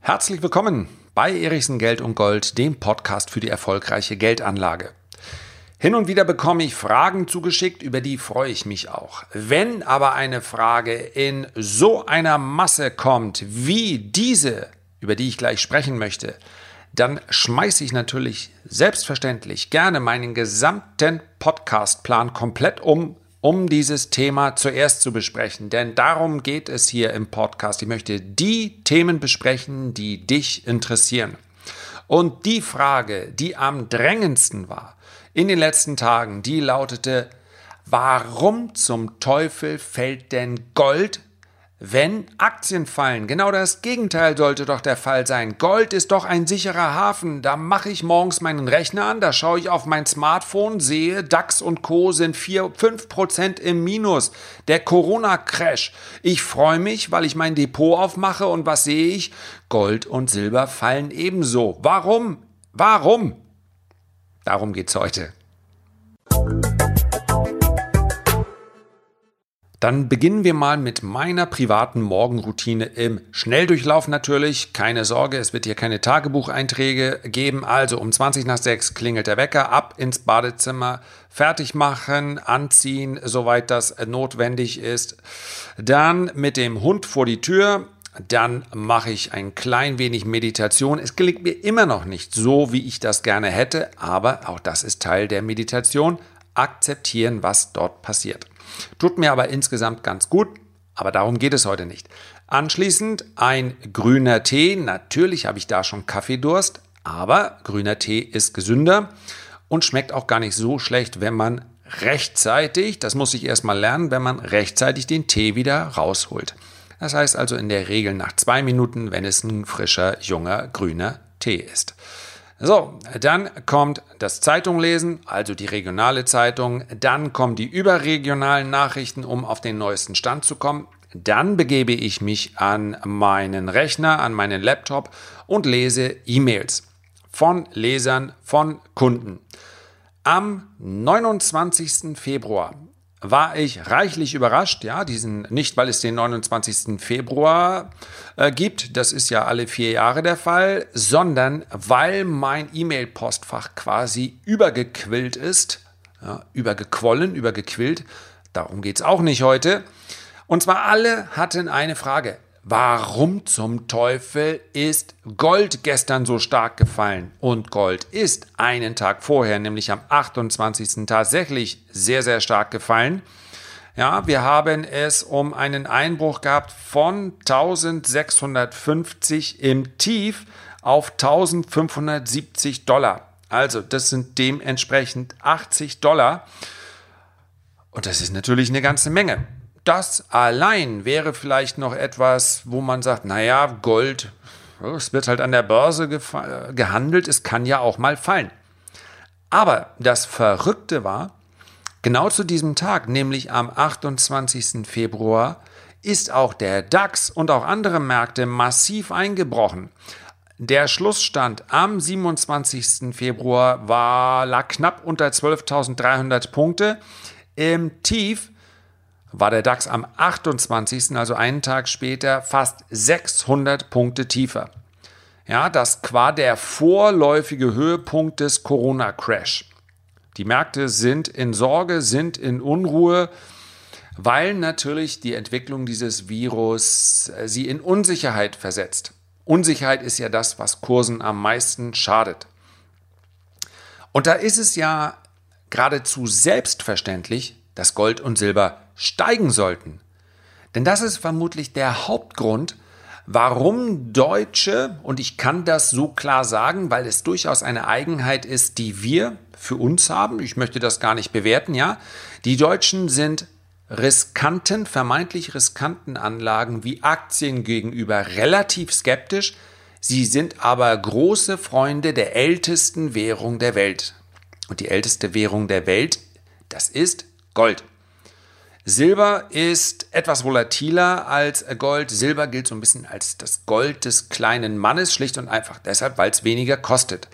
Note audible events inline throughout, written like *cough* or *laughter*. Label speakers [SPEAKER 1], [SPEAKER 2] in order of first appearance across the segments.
[SPEAKER 1] Herzlich willkommen bei Erichsen Geld und Gold, dem Podcast für die erfolgreiche Geldanlage. Hin und wieder bekomme ich Fragen zugeschickt, über die freue ich mich auch. Wenn aber eine Frage in so einer Masse kommt wie diese, über die ich gleich sprechen möchte, dann schmeiße ich natürlich selbstverständlich gerne meinen gesamten Podcastplan komplett um, um dieses Thema zuerst zu besprechen. Denn darum geht es hier im Podcast. Ich möchte die Themen besprechen, die dich interessieren. Und die Frage, die am drängendsten war in den letzten Tagen, die lautete, warum zum Teufel fällt denn Gold wenn Aktien fallen, genau das Gegenteil sollte doch der Fall sein. Gold ist doch ein sicherer Hafen. Da mache ich morgens meinen Rechner an, da schaue ich auf mein Smartphone, sehe, DAX und Co. sind 4, 5% im Minus. Der Corona-Crash. Ich freue mich, weil ich mein Depot aufmache und was sehe ich? Gold und Silber fallen ebenso. Warum? Warum? Darum geht's heute. Dann beginnen wir mal mit meiner privaten Morgenroutine im Schnelldurchlauf natürlich. Keine Sorge, es wird hier keine Tagebucheinträge geben. Also um 20 nach 6 klingelt der Wecker, ab ins Badezimmer, fertig machen, anziehen, soweit das notwendig ist. Dann mit dem Hund vor die Tür, dann mache ich ein klein wenig Meditation. Es gelingt mir immer noch nicht so, wie ich das gerne hätte, aber auch das ist Teil der Meditation. Akzeptieren, was dort passiert. Tut mir aber insgesamt ganz gut, aber darum geht es heute nicht. Anschließend ein grüner Tee. Natürlich habe ich da schon Kaffeedurst, aber grüner Tee ist gesünder und schmeckt auch gar nicht so schlecht, wenn man rechtzeitig, das muss ich erstmal lernen, wenn man rechtzeitig den Tee wieder rausholt. Das heißt also in der Regel nach zwei Minuten, wenn es ein frischer, junger, grüner Tee ist. So, dann kommt das Zeitunglesen, also die regionale Zeitung. Dann kommen die überregionalen Nachrichten, um auf den neuesten Stand zu kommen. Dann begebe ich mich an meinen Rechner, an meinen Laptop und lese E-Mails von Lesern, von Kunden. Am 29. Februar war ich reichlich überrascht, ja, diesen, nicht weil es den 29. Februar äh, gibt, das ist ja alle vier Jahre der Fall, sondern weil mein E-Mail-Postfach quasi übergequillt ist, ja, übergequollen, übergequillt, darum geht es auch nicht heute. Und zwar alle hatten eine Frage. Warum zum Teufel ist Gold gestern so stark gefallen? Und Gold ist einen Tag vorher, nämlich am 28. tatsächlich sehr, sehr stark gefallen. Ja, wir haben es um einen Einbruch gehabt von 1650 im Tief auf 1570 Dollar. Also das sind dementsprechend 80 Dollar. Und das ist natürlich eine ganze Menge das allein wäre vielleicht noch etwas, wo man sagt, naja, Gold, es wird halt an der Börse gehandelt, es kann ja auch mal fallen. Aber das Verrückte war, genau zu diesem Tag, nämlich am 28. Februar, ist auch der DAX und auch andere Märkte massiv eingebrochen. Der Schlussstand am 27. Februar war, lag knapp unter 12.300 Punkte. Im Tief war der DAX am 28., also einen Tag später, fast 600 Punkte tiefer. Ja, das war der vorläufige Höhepunkt des Corona-Crash. Die Märkte sind in Sorge, sind in Unruhe, weil natürlich die Entwicklung dieses Virus äh, sie in Unsicherheit versetzt. Unsicherheit ist ja das, was Kursen am meisten schadet. Und da ist es ja geradezu selbstverständlich, dass Gold und Silber steigen sollten. Denn das ist vermutlich der Hauptgrund, warum Deutsche, und ich kann das so klar sagen, weil es durchaus eine Eigenheit ist, die wir für uns haben, ich möchte das gar nicht bewerten, ja, die Deutschen sind riskanten, vermeintlich riskanten Anlagen wie Aktien gegenüber relativ skeptisch, sie sind aber große Freunde der ältesten Währung der Welt. Und die älteste Währung der Welt, das ist Gold. Silber ist etwas volatiler als Gold. Silber gilt so ein bisschen als das Gold des kleinen Mannes, schlicht und einfach deshalb, weil es weniger kostet.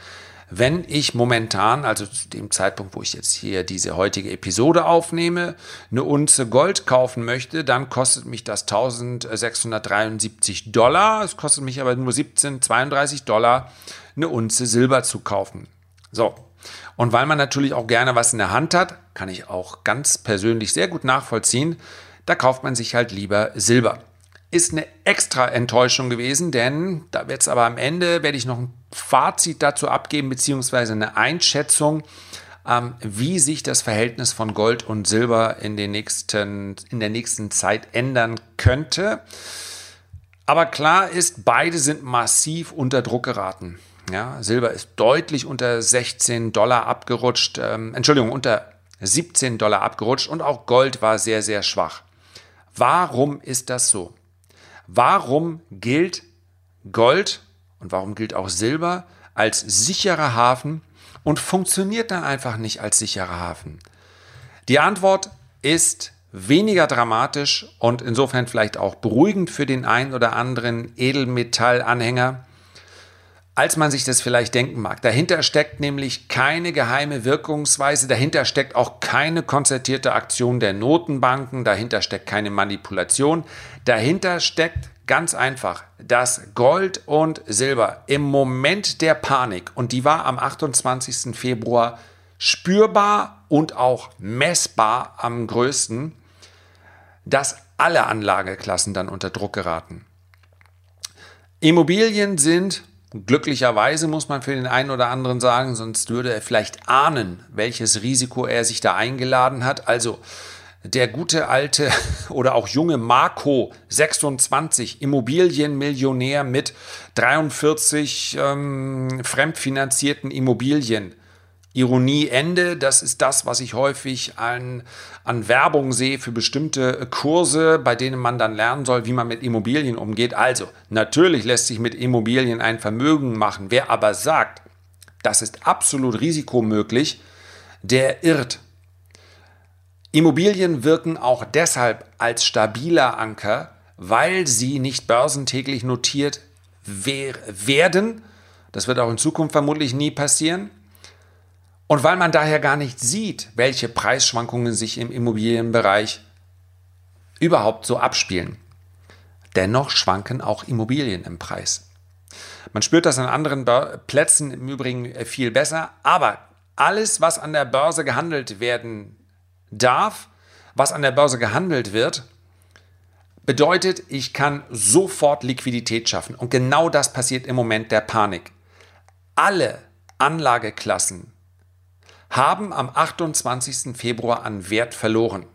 [SPEAKER 1] Wenn ich momentan, also zu dem Zeitpunkt, wo ich jetzt hier diese heutige Episode aufnehme, eine Unze Gold kaufen möchte, dann kostet mich das 1673 Dollar. Es kostet mich aber nur 1732 Dollar, eine Unze Silber zu kaufen. So. Und weil man natürlich auch gerne was in der Hand hat, kann ich auch ganz persönlich sehr gut nachvollziehen, da kauft man sich halt lieber Silber ist eine extra Enttäuschung gewesen, denn da wird es aber am Ende, werde ich noch ein Fazit dazu abgeben, beziehungsweise eine Einschätzung, ähm, wie sich das Verhältnis von Gold und Silber in, den nächsten, in der nächsten Zeit ändern könnte. Aber klar ist, beide sind massiv unter Druck geraten. Ja, Silber ist deutlich unter 16 Dollar abgerutscht, ähm, Entschuldigung, unter 17 Dollar abgerutscht und auch Gold war sehr, sehr schwach. Warum ist das so? Warum gilt Gold und warum gilt auch Silber als sicherer Hafen und funktioniert dann einfach nicht als sicherer Hafen? Die Antwort ist weniger dramatisch und insofern vielleicht auch beruhigend für den einen oder anderen Edelmetallanhänger als man sich das vielleicht denken mag. Dahinter steckt nämlich keine geheime Wirkungsweise, dahinter steckt auch keine konzertierte Aktion der Notenbanken, dahinter steckt keine Manipulation, dahinter steckt ganz einfach, dass Gold und Silber im Moment der Panik, und die war am 28. Februar spürbar und auch messbar am größten, dass alle Anlageklassen dann unter Druck geraten. Immobilien sind Glücklicherweise muss man für den einen oder anderen sagen, sonst würde er vielleicht ahnen, welches Risiko er sich da eingeladen hat. Also der gute alte *laughs* oder auch junge Marco 26, Immobilienmillionär mit 43 ähm, fremdfinanzierten Immobilien. Ironie Ende, das ist das, was ich häufig an, an Werbung sehe für bestimmte Kurse, bei denen man dann lernen soll, wie man mit Immobilien umgeht. Also, natürlich lässt sich mit Immobilien ein Vermögen machen. Wer aber sagt, das ist absolut risikomöglich, der irrt. Immobilien wirken auch deshalb als stabiler Anker, weil sie nicht börsentäglich notiert werden. Das wird auch in Zukunft vermutlich nie passieren und weil man daher gar nicht sieht, welche Preisschwankungen sich im Immobilienbereich überhaupt so abspielen. Dennoch schwanken auch Immobilien im Preis. Man spürt das an anderen Plätzen im Übrigen viel besser, aber alles, was an der Börse gehandelt werden darf, was an der Börse gehandelt wird, bedeutet, ich kann sofort Liquidität schaffen. Und genau das passiert im Moment der Panik. Alle Anlageklassen haben am 28. Februar an Wert verloren.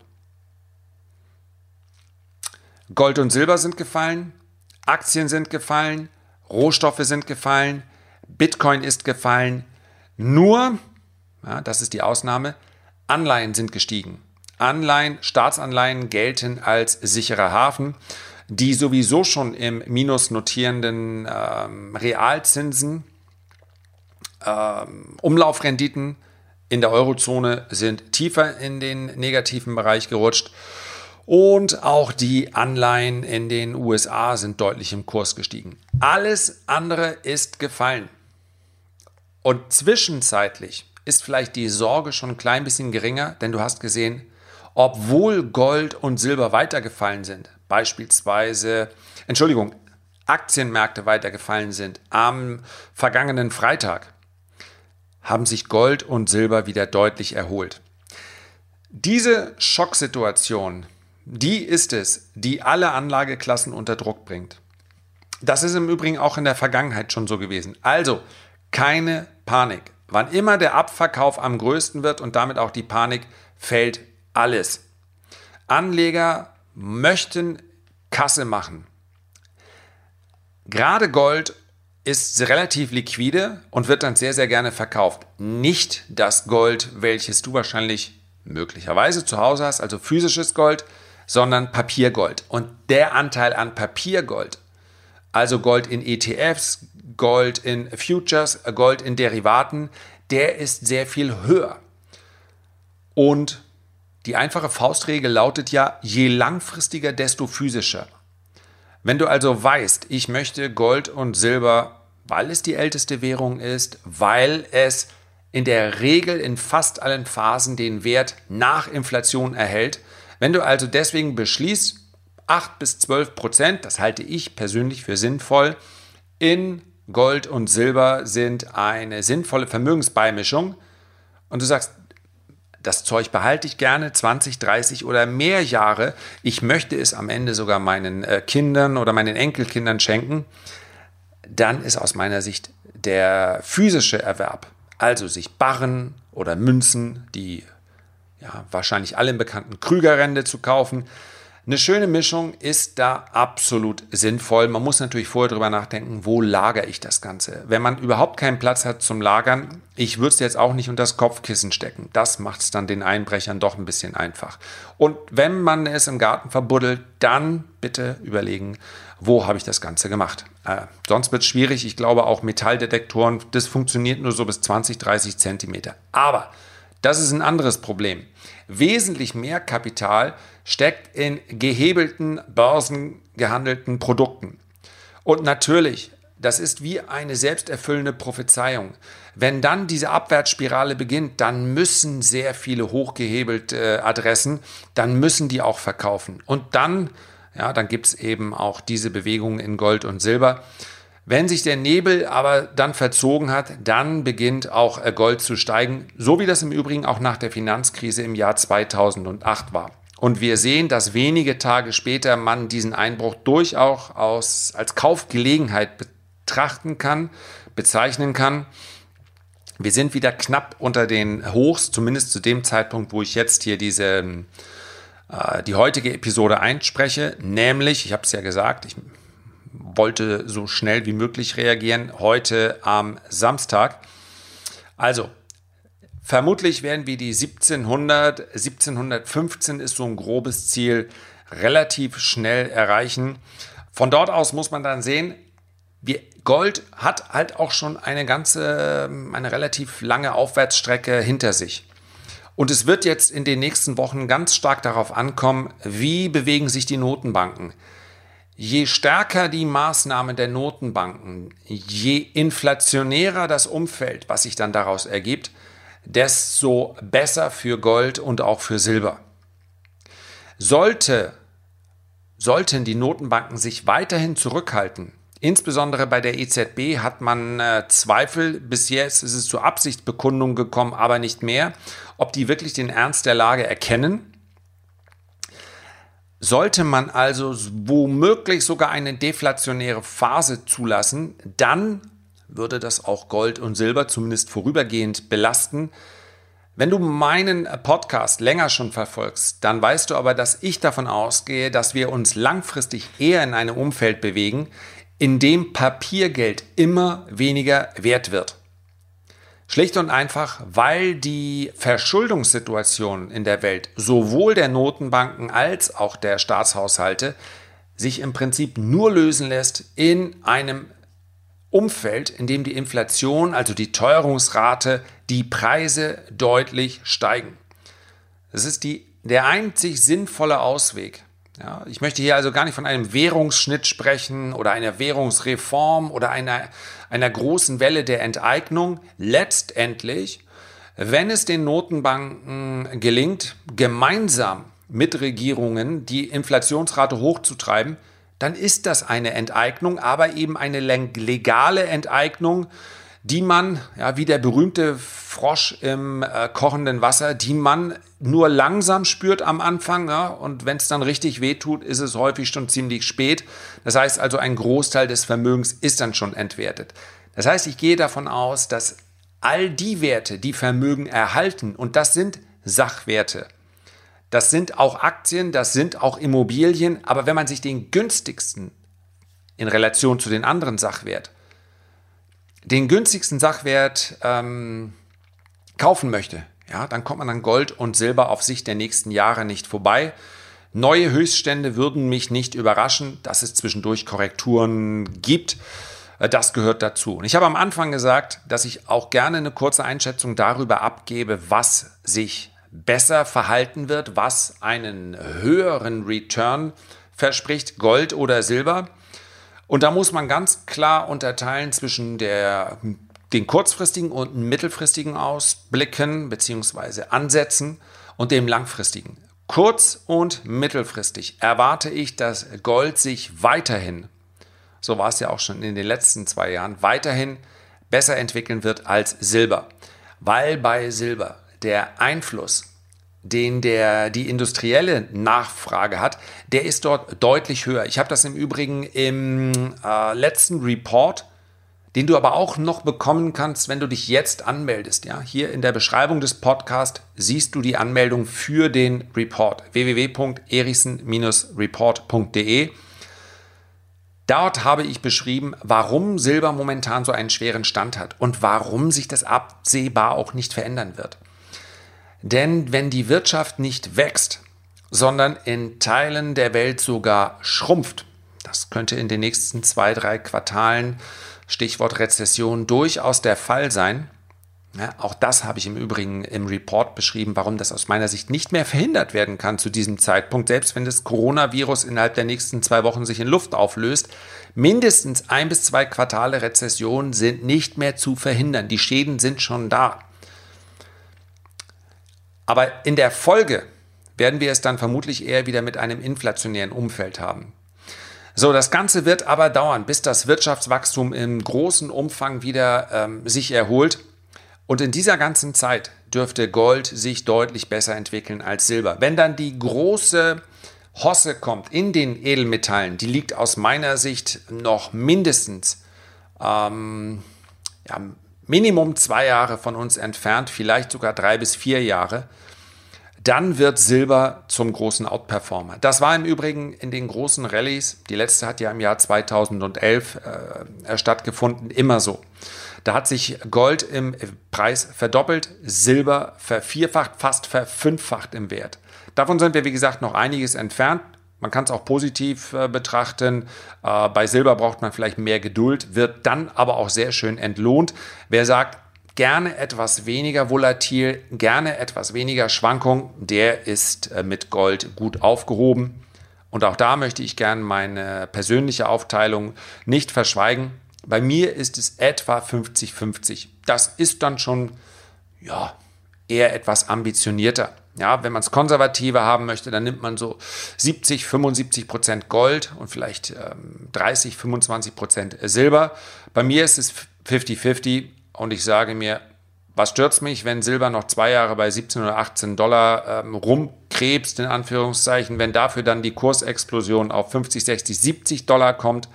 [SPEAKER 1] Gold und Silber sind gefallen, Aktien sind gefallen, Rohstoffe sind gefallen, Bitcoin ist gefallen. Nur, ja, das ist die Ausnahme, Anleihen sind gestiegen. Anleihen, Staatsanleihen gelten als sicherer Hafen. Die sowieso schon im Minus notierenden ähm, Realzinsen, ähm, Umlaufrenditen in der Eurozone sind tiefer in den negativen Bereich gerutscht. Und auch die Anleihen in den USA sind deutlich im Kurs gestiegen. Alles andere ist gefallen. Und zwischenzeitlich ist vielleicht die Sorge schon ein klein bisschen geringer, denn du hast gesehen, obwohl Gold und Silber weitergefallen sind, beispielsweise, Entschuldigung, Aktienmärkte weitergefallen sind am vergangenen Freitag, haben sich Gold und Silber wieder deutlich erholt. Diese Schocksituation, die ist es, die alle Anlageklassen unter Druck bringt. Das ist im Übrigen auch in der Vergangenheit schon so gewesen. Also keine Panik. Wann immer der Abverkauf am größten wird und damit auch die Panik, fällt alles. Anleger möchten Kasse machen. Gerade Gold ist relativ liquide und wird dann sehr, sehr gerne verkauft. Nicht das Gold, welches du wahrscheinlich möglicherweise zu Hause hast, also physisches Gold, sondern Papiergold. Und der Anteil an Papiergold, also Gold in ETFs, Gold in Futures, Gold in Derivaten, der ist sehr viel höher. Und die einfache Faustregel lautet ja, je langfristiger, desto physischer. Wenn du also weißt, ich möchte Gold und Silber weil es die älteste Währung ist, weil es in der Regel in fast allen Phasen den Wert nach Inflation erhält. Wenn du also deswegen beschließt, 8 bis 12 Prozent, das halte ich persönlich für sinnvoll, in Gold und Silber sind eine sinnvolle Vermögensbeimischung und du sagst, das Zeug behalte ich gerne 20, 30 oder mehr Jahre. Ich möchte es am Ende sogar meinen äh, Kindern oder meinen Enkelkindern schenken. Dann ist aus meiner Sicht der physische Erwerb, also sich Barren oder Münzen, die ja, wahrscheinlich allen bekannten Krügerrände zu kaufen, eine schöne Mischung ist da absolut sinnvoll. Man muss natürlich vorher drüber nachdenken, wo lagere ich das Ganze. Wenn man überhaupt keinen Platz hat zum Lagern, ich würde es jetzt auch nicht unter das Kopfkissen stecken. Das macht es dann den Einbrechern doch ein bisschen einfach. Und wenn man es im Garten verbuddelt, dann bitte überlegen, wo habe ich das Ganze gemacht. Äh, sonst wird es schwierig. Ich glaube auch Metalldetektoren, das funktioniert nur so bis 20, 30 Zentimeter. Aber das ist ein anderes Problem. Wesentlich mehr Kapital steckt in gehebelten, börsengehandelten Produkten. Und natürlich, das ist wie eine selbsterfüllende Prophezeiung. Wenn dann diese Abwärtsspirale beginnt, dann müssen sehr viele hochgehebelte Adressen, dann müssen die auch verkaufen. Und dann, ja, dann gibt es eben auch diese Bewegungen in Gold und Silber. Wenn sich der Nebel aber dann verzogen hat, dann beginnt auch äh, Gold zu steigen, so wie das im Übrigen auch nach der Finanzkrise im Jahr 2008 war. Und wir sehen, dass wenige Tage später man diesen Einbruch durchaus als Kaufgelegenheit betrachten kann, bezeichnen kann. Wir sind wieder knapp unter den Hochs, zumindest zu dem Zeitpunkt, wo ich jetzt hier diese, äh, die heutige Episode einspreche. Nämlich, ich habe es ja gesagt, ich wollte so schnell wie möglich reagieren, heute am Samstag. Also, Vermutlich werden wir die 1700, 1715 ist so ein grobes Ziel, relativ schnell erreichen. Von dort aus muss man dann sehen, wir, Gold hat halt auch schon eine ganze, eine relativ lange Aufwärtsstrecke hinter sich. Und es wird jetzt in den nächsten Wochen ganz stark darauf ankommen, wie bewegen sich die Notenbanken. Je stärker die Maßnahmen der Notenbanken, je inflationärer das Umfeld, was sich dann daraus ergibt, desto besser für Gold und auch für Silber. Sollte, sollten die Notenbanken sich weiterhin zurückhalten, insbesondere bei der EZB hat man äh, Zweifel, bis jetzt ist es zur Absichtsbekundung gekommen, aber nicht mehr, ob die wirklich den Ernst der Lage erkennen. Sollte man also womöglich sogar eine deflationäre Phase zulassen, dann würde das auch Gold und Silber zumindest vorübergehend belasten. Wenn du meinen Podcast länger schon verfolgst, dann weißt du aber, dass ich davon ausgehe, dass wir uns langfristig eher in einem Umfeld bewegen, in dem Papiergeld immer weniger wert wird. Schlicht und einfach, weil die Verschuldungssituation in der Welt sowohl der Notenbanken als auch der Staatshaushalte sich im Prinzip nur lösen lässt in einem Umfeld, in dem die Inflation, also die Teuerungsrate, die Preise deutlich steigen. Das ist die, der einzig sinnvolle Ausweg. Ja, ich möchte hier also gar nicht von einem Währungsschnitt sprechen oder einer Währungsreform oder einer, einer großen Welle der Enteignung. Letztendlich, wenn es den Notenbanken gelingt, gemeinsam mit Regierungen die Inflationsrate hochzutreiben, dann ist das eine Enteignung, aber eben eine legale Enteignung, die man, ja, wie der berühmte Frosch im äh, kochenden Wasser, die man nur langsam spürt am Anfang. Ja, und wenn es dann richtig wehtut, ist es häufig schon ziemlich spät. Das heißt also, ein Großteil des Vermögens ist dann schon entwertet. Das heißt, ich gehe davon aus, dass all die Werte, die Vermögen erhalten, und das sind Sachwerte, das sind auch Aktien, das sind auch Immobilien, aber wenn man sich den günstigsten in Relation zu den anderen Sachwert, den günstigsten Sachwert ähm, kaufen möchte, ja, dann kommt man an Gold und Silber auf Sicht der nächsten Jahre nicht vorbei. Neue Höchststände würden mich nicht überraschen, dass es zwischendurch Korrekturen gibt. Äh, das gehört dazu. Und ich habe am Anfang gesagt, dass ich auch gerne eine kurze Einschätzung darüber abgebe, was sich besser verhalten wird, was einen höheren Return verspricht, Gold oder Silber. Und da muss man ganz klar unterteilen zwischen der, den kurzfristigen und mittelfristigen Ausblicken bzw. Ansätzen und dem langfristigen. Kurz- und mittelfristig erwarte ich, dass Gold sich weiterhin, so war es ja auch schon in den letzten zwei Jahren, weiterhin besser entwickeln wird als Silber. Weil bei Silber der Einfluss, den der, die industrielle Nachfrage hat, der ist dort deutlich höher. Ich habe das im Übrigen im äh, letzten Report den du aber auch noch bekommen kannst, wenn du dich jetzt anmeldest. Ja, hier in der Beschreibung des Podcasts siehst du die Anmeldung für den Report www.erichsen-report.de. Dort habe ich beschrieben, warum Silber momentan so einen schweren Stand hat und warum sich das absehbar auch nicht verändern wird. Denn wenn die Wirtschaft nicht wächst, sondern in Teilen der Welt sogar schrumpft, das könnte in den nächsten zwei, drei Quartalen Stichwort Rezession durchaus der Fall sein. Ja, auch das habe ich im Übrigen im Report beschrieben, warum das aus meiner Sicht nicht mehr verhindert werden kann zu diesem Zeitpunkt, selbst wenn das Coronavirus innerhalb der nächsten zwei Wochen sich in Luft auflöst. Mindestens ein bis zwei Quartale Rezession sind nicht mehr zu verhindern. Die Schäden sind schon da. Aber in der Folge werden wir es dann vermutlich eher wieder mit einem inflationären Umfeld haben. So, das Ganze wird aber dauern, bis das Wirtschaftswachstum im großen Umfang wieder ähm, sich erholt. Und in dieser ganzen Zeit dürfte Gold sich deutlich besser entwickeln als Silber. Wenn dann die große Hosse kommt in den Edelmetallen, die liegt aus meiner Sicht noch mindestens ähm, ja, Minimum zwei Jahre von uns entfernt, vielleicht sogar drei bis vier Jahre dann wird Silber zum großen Outperformer. Das war im Übrigen in den großen Rallyes, die letzte hat ja im Jahr 2011 äh, stattgefunden, immer so. Da hat sich Gold im Preis verdoppelt, Silber vervierfacht, fast verfünffacht im Wert. Davon sind wir, wie gesagt, noch einiges entfernt. Man kann es auch positiv äh, betrachten. Äh, bei Silber braucht man vielleicht mehr Geduld, wird dann aber auch sehr schön entlohnt. Wer sagt, gerne etwas weniger volatil, gerne etwas weniger Schwankung, der ist äh, mit Gold gut aufgehoben. Und auch da möchte ich gerne meine persönliche Aufteilung nicht verschweigen. Bei mir ist es etwa 50-50. Das ist dann schon ja, eher etwas ambitionierter. Ja, wenn man es konservativer haben möchte, dann nimmt man so 70, 75 Prozent Gold und vielleicht ähm, 30, 25 Prozent Silber. Bei mir ist es 50-50 und ich sage mir, was stört mich, wenn Silber noch zwei Jahre bei 17 oder 18 Dollar ähm, rumkrebst, in Anführungszeichen, wenn dafür dann die Kursexplosion auf 50, 60, 70 Dollar kommt,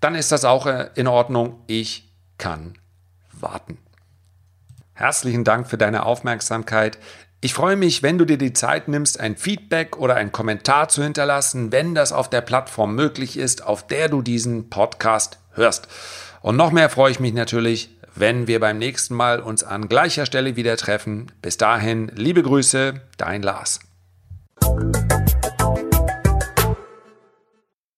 [SPEAKER 1] dann ist das auch äh, in Ordnung. Ich kann warten. Herzlichen Dank für deine Aufmerksamkeit. Ich freue mich, wenn du dir die Zeit nimmst, ein Feedback oder einen Kommentar zu hinterlassen, wenn das auf der Plattform möglich ist, auf der du diesen Podcast hörst. Und noch mehr freue ich mich natürlich, wenn wir beim nächsten Mal uns an gleicher Stelle wieder treffen. Bis dahin, liebe Grüße, dein Lars.